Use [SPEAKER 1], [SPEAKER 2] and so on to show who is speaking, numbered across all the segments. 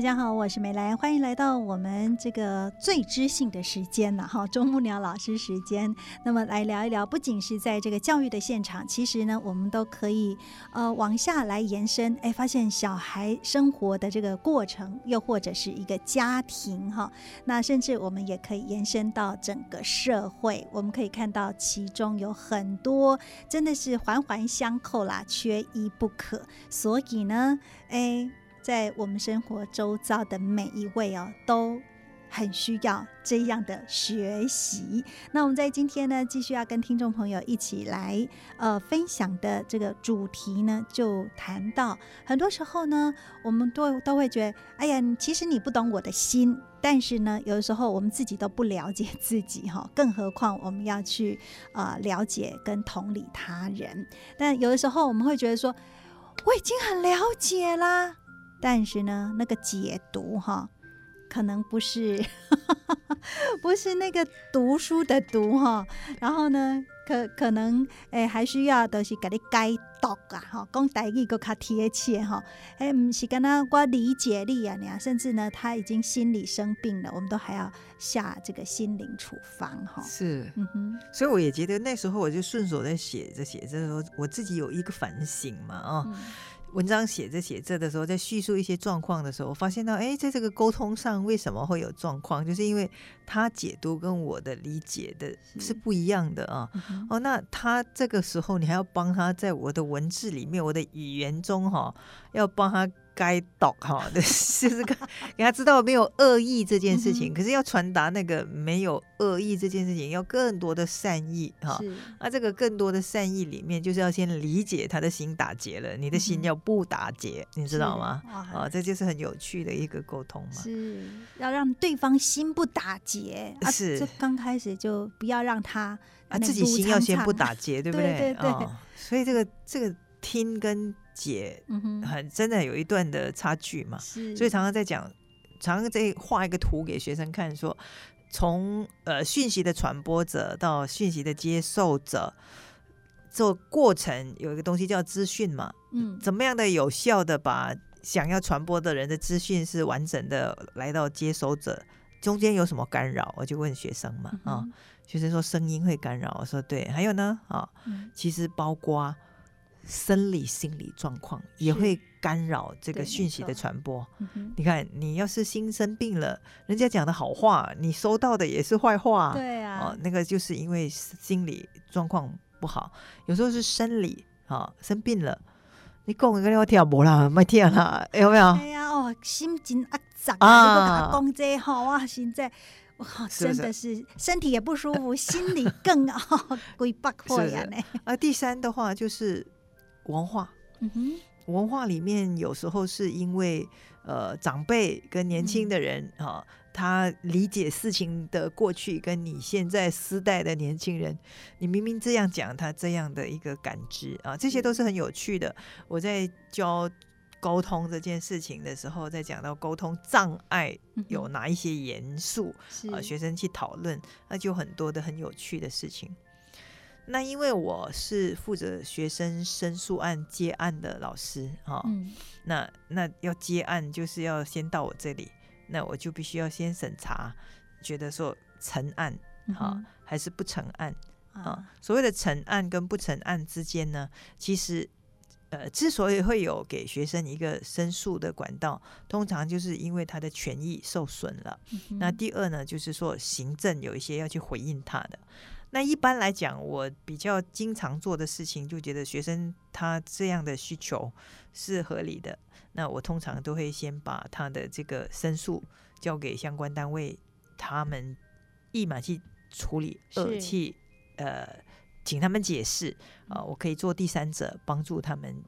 [SPEAKER 1] 大家好，我是美兰，欢迎来到我们这个最知性的时间了哈，啄木鸟老师时间。那么来聊一聊，不仅是在这个教育的现场，其实呢，我们都可以呃往下来延伸，哎，发现小孩生活的这个过程，又或者是一个家庭哈，那甚至我们也可以延伸到整个社会，我们可以看到其中有很多真的是环环相扣啦，缺一不可。所以呢，哎。在我们生活周遭的每一位哦，都很需要这样的学习。那我们在今天呢，继续要跟听众朋友一起来呃分享的这个主题呢，就谈到很多时候呢，我们都都会觉得，哎呀，其实你不懂我的心。但是呢，有的时候我们自己都不了解自己哈，更何况我们要去呃了解跟同理他人。但有的时候我们会觉得说，我已经很了解啦。但是呢，那个解读哈，可能不是 不是那个读书的读哈，然后呢，可可能诶还需要的是给你解读啊哈，讲台语更较贴切哈，诶唔是跟他我理解力啊，你甚至呢他已经心理生病了，我们都还要下这个心灵处方哈。
[SPEAKER 2] 是，嗯哼，所以我也觉得那时候我就顺手在写着写着时候，我自己有一个反省嘛啊。文章写着写着的时候，在叙述一些状况的时候，我发现到，哎，在这个沟通上为什么会有状况？就是因为他解读跟我的理解的是不一样的啊。哦，那他这个时候，你还要帮他在我的文字里面，我的语言中哈，要帮他。该懂哈，就是给给他知道没有恶意这件事情，可是要传达那个没有恶意这件事情，要更多的善意哈。那这个更多的善意里面，就是要先理解他的心打结了，你的心要不打结，你知道吗？啊，这就是很有趣的一个沟通嘛。
[SPEAKER 1] 是要让对方心不打结，
[SPEAKER 2] 是
[SPEAKER 1] 这刚开始就不要让他
[SPEAKER 2] 啊自己心要先不打结，对不对？
[SPEAKER 1] 对对对。
[SPEAKER 2] 所以这个这个听跟。解很真的有一段的差距嘛，所以常常在讲，常常在画一个图给学生看，说从呃讯息的传播者到讯息的接受者，这过程有一个东西叫资讯嘛，嗯，怎么样的有效的把想要传播的人的资讯是完整的来到接收者，中间有什么干扰？我就问学生嘛，啊，学生说声音会干扰，我说对，还有呢，啊，其实包括。生理心理状况也会干扰这个讯息的传播。你看，你要是心生病了，人家讲的好话，你收到的也是坏话。
[SPEAKER 1] 对啊，哦，
[SPEAKER 2] 那个就是因为心理状况不好，有时候是生理啊，生病了，你讲个我听无啦，没听啦，有没有？
[SPEAKER 1] 哎呀，哦，心情啊杂啊，讲这好啊，现在哇，真的是身体也不舒服，心里更啊，鬼不破呀呢。
[SPEAKER 2] 啊，第三的话就是。文化，嗯哼，文化里面有时候是因为呃长辈跟年轻的人啊，他理解事情的过去跟你现在时代的年轻人，你明明这样讲，他这样的一个感知啊，这些都是很有趣的。我在教沟通这件事情的时候，在讲到沟通障碍有哪一些元素啊，学生去讨论，那就很多的很有趣的事情。那因为我是负责学生申诉案接案的老师哈，那那要接案就是要先到我这里，那我就必须要先审查，觉得说成案哈还是不成案啊？所谓的成案跟不成案之间呢，其实呃之所以会有给学生一个申诉的管道，通常就是因为他的权益受损了。那第二呢，就是说行政有一些要去回应他的。那一般来讲，我比较经常做的事情，就觉得学生他这样的需求是合理的。那我通常都会先把他的这个申诉交给相关单位，他们一马去处理，呃，去呃请他们解释啊，我可以做第三者，帮助他们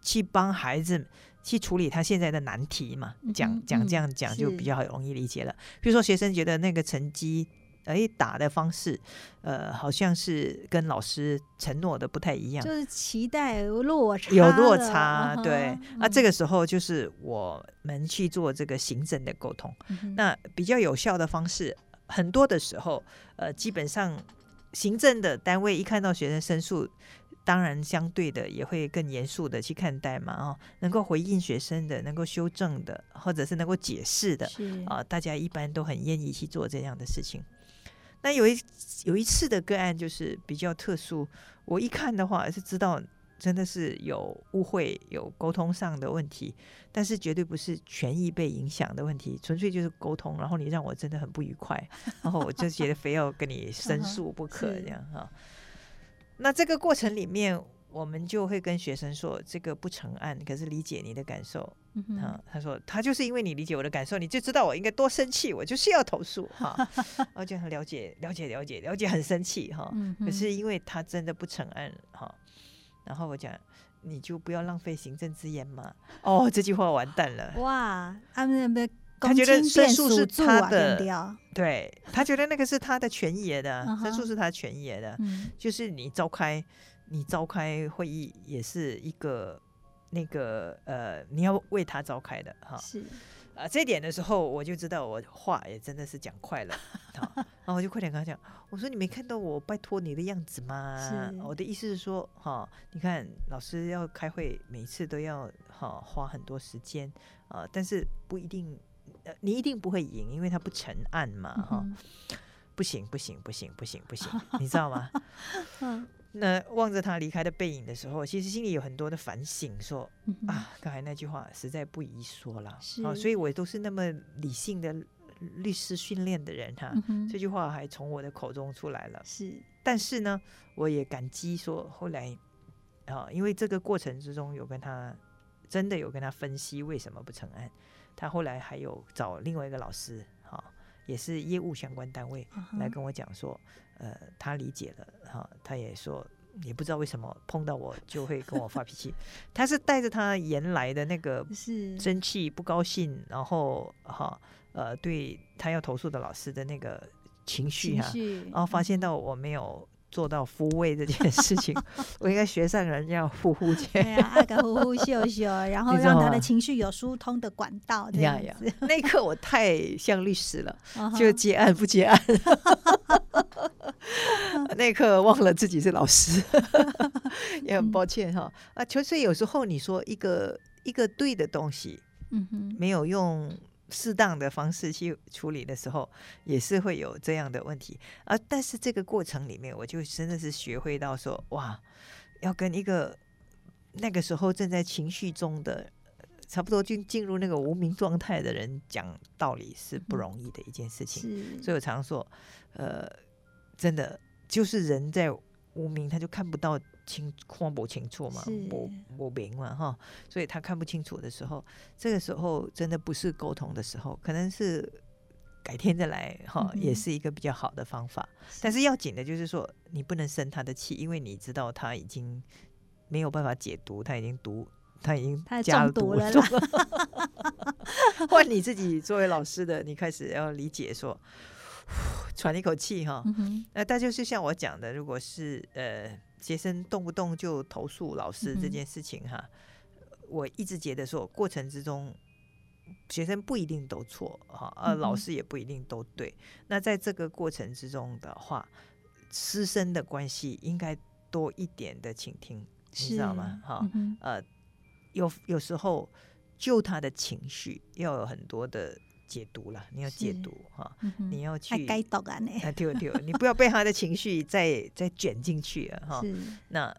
[SPEAKER 2] 去帮孩子去处理他现在的难题嘛。讲讲这样讲就比较容易理解了。比如说学生觉得那个成绩。哎，打的方式，呃，好像是跟老师承诺的不太一样，
[SPEAKER 1] 就是期待落差，
[SPEAKER 2] 有落差，对。那这个时候就是我们去做这个行政的沟通，那比较有效的方式，很多的时候，呃，基本上行政的单位一看到学生申诉，当然相对的也会更严肃的去看待嘛，哦，能够回应学生的，能够修正的，或者是能够解释的，啊，大家一般都很愿意去做这样的事情。那有一有一次的个案就是比较特殊，我一看的话是知道真的是有误会、有沟通上的问题，但是绝对不是权益被影响的问题，纯粹就是沟通。然后你让我真的很不愉快，然后我就觉得非要跟你 申诉不可这样哈。那这个过程里面。我们就会跟学生说，这个不成案，可是理解你的感受。啊，他说他就是因为你理解我的感受，你就知道我应该多生气，我就是要投诉哈。我就很了解，了解，了解，了解，很生气哈。可是因为他真的不成案哈，然后我讲，你就不要浪费行政资源嘛。哦，这句话完蛋了。哇，
[SPEAKER 1] 他们的
[SPEAKER 2] 他觉得申诉是他的，对他觉得那个是他的权益的，申诉是他权益的，就是你召开。你召开会议也是一个那个呃，你要为他召开的哈。是啊，这点的时候我就知道我话也真的是讲快了，然后我就快点跟他讲，我说你没看到我拜托你的样子吗？我的意思是说哈，你看老师要开会，每次都要哈花很多时间啊，但是不一定，呃，你一定不会赢，因为他不成案嘛哈。不行不行不行不行不行，你知道吗？嗯。那望着他离开的背影的时候，其实心里有很多的反省，说啊，刚才那句话实在不宜说了。啊，所以我都是那么理性的律师训练的人哈，这句话还从我的口中出来了。是，但是呢，我也感激说后来啊，因为这个过程之中有跟他真的有跟他分析为什么不成案，他后来还有找另外一个老师，哈，也是业务相关单位来跟我讲说。呃，他理解了哈，他也说，也不知道为什么碰到我就会跟我发脾气。他是带着他原来的那个生气、不高兴，然后哈呃，对他要投诉的老师的那个情绪哈，然后发现到我没有做到抚慰这件事情，我应该学上人家呼呼去，
[SPEAKER 1] 对啊，爱个呼呼秀秀，然 后让他的情绪有疏通的管道这样子。
[SPEAKER 2] 那一刻我太像律师了，就接案不接案。那一刻忘了自己是老师，也很抱歉哈啊！其实有时候你说一个一个对的东西，嗯哼，没有用适当的方式去处理的时候，也是会有这样的问题啊。但是这个过程里面，我就真的是学会到说，哇，要跟一个那个时候正在情绪中的，差不多就进入那个无名状态的人讲道理是不容易的一件事情。所以我常说，呃。真的就是人在无名，他就看不到清看不清楚嘛，不不明嘛哈，所以他看不清楚的时候，这个时候真的不是沟通的时候，可能是改天再来哈，也是一个比较好的方法。但是要紧的就是说，你不能生他的气，因为你知道他已经没有办法解读，他已经读，他已经加
[SPEAKER 1] 毒
[SPEAKER 2] 了。换你自己作为老师的，你开始要理解说。喘一口气哈，那但就是像我讲的，如果是呃学生动不动就投诉老师这件事情哈，我一直觉得说过程之中学生不一定都错哈，呃老师也不一定都对。那在这个过程之中的话，师生的关系应该多一点的倾听，你知道吗？哈，呃，有有时候就他的情绪要有很多的。解读了，你要解读哈，你要去
[SPEAKER 1] 该啊，
[SPEAKER 2] 对对，你不要被他的情绪再再卷进去了哈。那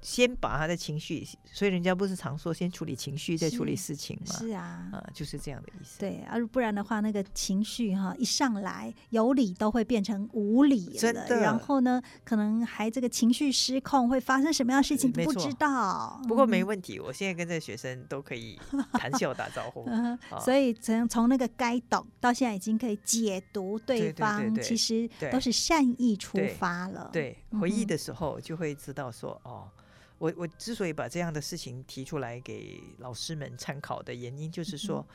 [SPEAKER 2] 先把他的情绪，所以人家不是常说先处理情绪再处理事情吗？
[SPEAKER 1] 是啊，
[SPEAKER 2] 啊，就是这样的意思。
[SPEAKER 1] 对，而不然的话，那个情绪哈一上来，有理都会变成无理
[SPEAKER 2] 真的。
[SPEAKER 1] 然后呢，可能还这个情绪失控，会发生什么样的事情不知道。
[SPEAKER 2] 不过没问题，我现在跟这个学生都可以谈笑打招呼。
[SPEAKER 1] 所以从从那个该懂到现在已经可以解读对方，其实都是善意出发了。
[SPEAKER 2] 对，回忆的时候就会知道说哦。我我之所以把这样的事情提出来给老师们参考的原因，就是说，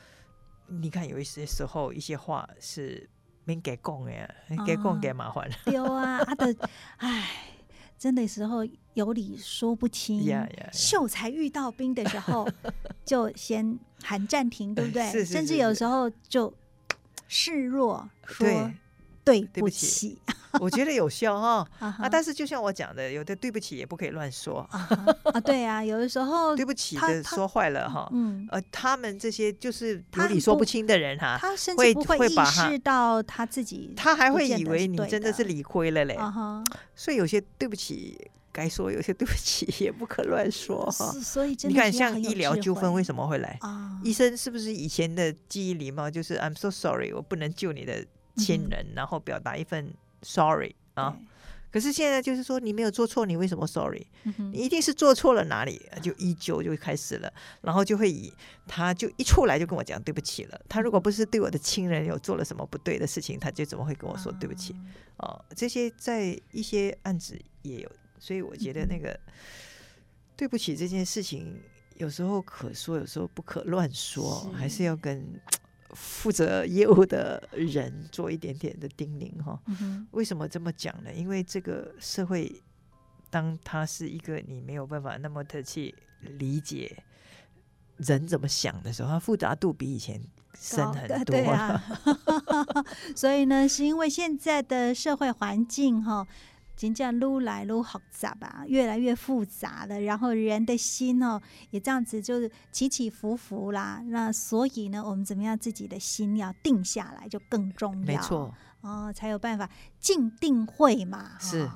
[SPEAKER 2] 你看有一些时候一些话是没给供呀，给供给麻烦了。
[SPEAKER 1] 丢啊，他的 唉，真的时候有理说不清。秀才遇到兵的时候，就先喊暂停，对不对？甚至有时候就示弱说对不起。
[SPEAKER 2] 我觉得有效 哈啊，但是就像我讲的，有的对不起也不可以乱说
[SPEAKER 1] 啊。对啊，有的时候
[SPEAKER 2] 对不起的说坏了哈。嗯，呃，他们这些就是有理说不清的人哈，
[SPEAKER 1] 他甚至不会意识到他自己，
[SPEAKER 2] 他还会以为你真的是理亏了嘞。所以有些对不起该说，有些对不起也不可乱说哈。
[SPEAKER 1] 所以
[SPEAKER 2] 你看，像医疗纠纷为什么会来？医生是不是以前的记忆礼貌就是 I'm so sorry，我不能救你的亲人，然后表达一份。Sorry 啊，可是现在就是说你没有做错，你为什么 Sorry？你一定是做错了哪里，就依旧就开始了，然后就会以他就一出来就跟我讲对不起了。他如果不是对我的亲人有做了什么不对的事情，他就怎么会跟我说对不起？哦，这些在一些案子也有，所以我觉得那个对不起这件事情，有时候可说，有时候不可乱说，还是要跟。负责业务的人做一点点的叮咛哈，为什么这么讲呢？因为这个社会，当他是一个你没有办法那么的去理解人怎么想的时候，它复杂度比以前深很多
[SPEAKER 1] 啊。所以呢，是因为现在的社会环境哈。真正撸来撸复杂吧，越来越复杂了。然后人的心哦，也这样子就是起起伏伏啦。那所以呢，我们怎么样自己的心要定下来就更重要。
[SPEAKER 2] 没错
[SPEAKER 1] 哦，才有办法静定会嘛。
[SPEAKER 2] 是，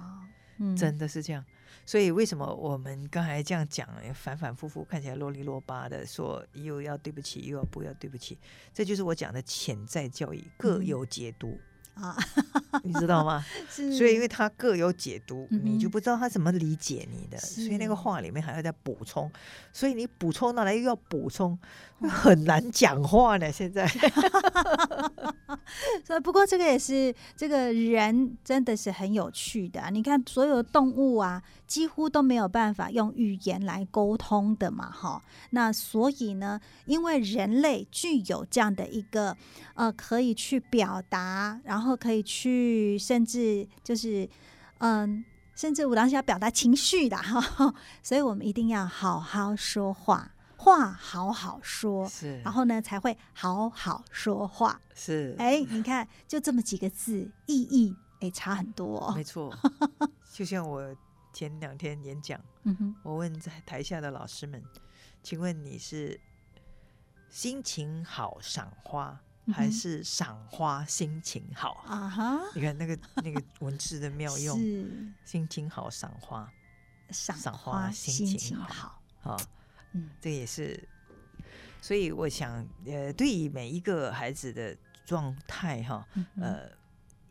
[SPEAKER 2] 真的是这样。所以为什么我们刚才这样讲，反反复复看起来啰里啰巴的，说又要对不起，又要不要对不起，这就是我讲的潜在教育，各有解读。啊，你知道吗？所以因为他各有解读，你就不知道他怎么理解你的，所以那个话里面还要再补充，所以你补充到来又要补充，很难讲话呢。现在，
[SPEAKER 1] 所以不过这个也是这个人真的是很有趣的。你看所有动物啊，几乎都没有办法用语言来沟通的嘛，哈。那所以呢，因为人类具有这样的一个呃，可以去表达，然后。后可以去，甚至就是，嗯，甚至我当时要表达情绪的哈，所以我们一定要好好说话，话好好说，
[SPEAKER 2] 是，
[SPEAKER 1] 然后呢才会好好说话，
[SPEAKER 2] 是，
[SPEAKER 1] 哎，你看就这么几个字，意义哎差很多，
[SPEAKER 2] 没错，就像我前两天演讲，
[SPEAKER 1] 嗯哼，
[SPEAKER 2] 我问在台下的老师们，请问你是心情好赏花？还是赏花心情好
[SPEAKER 1] 啊！哈，
[SPEAKER 2] 你看那个那个文字的妙 用，心情好赏花，
[SPEAKER 1] 赏花心情好
[SPEAKER 2] 啊！嗯，这也是，所以我想，呃，对于每一个孩子的状态哈，呃，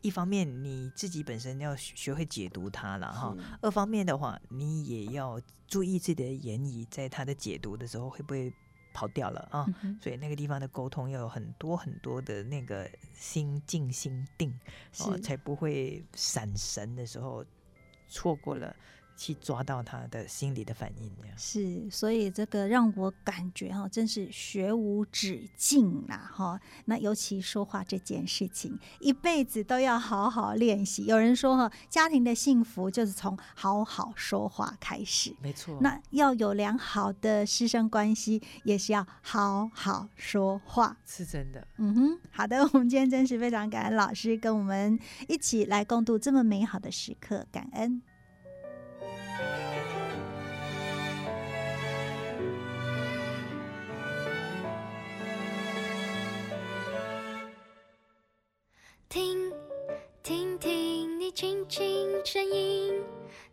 [SPEAKER 2] 一方面你自己本身要学会解读它了哈，二方面的话，你也要注意自己的言语，在他的解读的时候会不会。跑掉了啊！所以那个地方的沟通要有很多很多的那个心静心定，哦，才不会闪神的时候错过了。去抓到他的心理的反应，
[SPEAKER 1] 是，所以这个让我感觉哈，真是学无止境啦哈。那尤其说话这件事情，一辈子都要好好练习。有人说哈，家庭的幸福就是从好好说话开始，
[SPEAKER 2] 没错。
[SPEAKER 1] 那要有良好的师生关系，也是要好好说话，
[SPEAKER 2] 是真的。
[SPEAKER 1] 嗯哼，好的，我们今天真是非常感恩老师跟我们一起来共度这么美好的时刻，感恩。声音，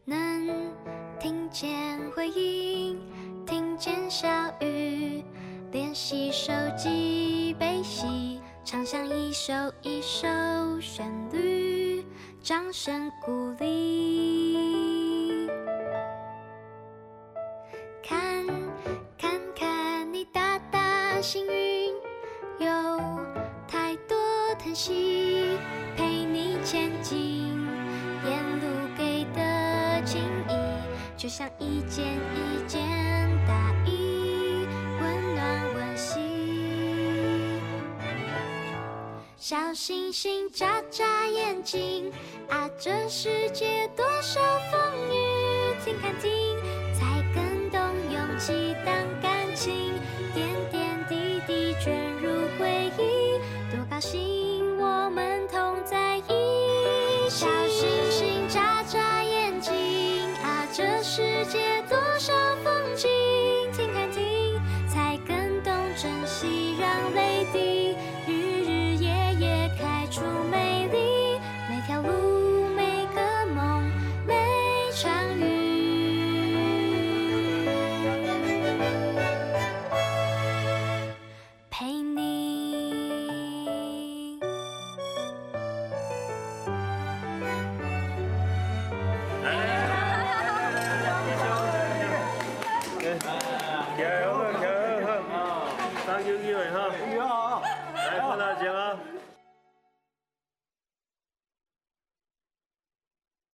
[SPEAKER 1] 能听。
[SPEAKER 3] 见回应，听见小雨，练习手机悲喜，唱响一首一首旋律，掌声鼓励。小星星眨眨眼睛，啊，这世界多少风雨，听看听，才更懂勇气当感情，点点滴滴卷入回忆，多高兴我们同在一起。小星星眨眨眼睛啊。这世界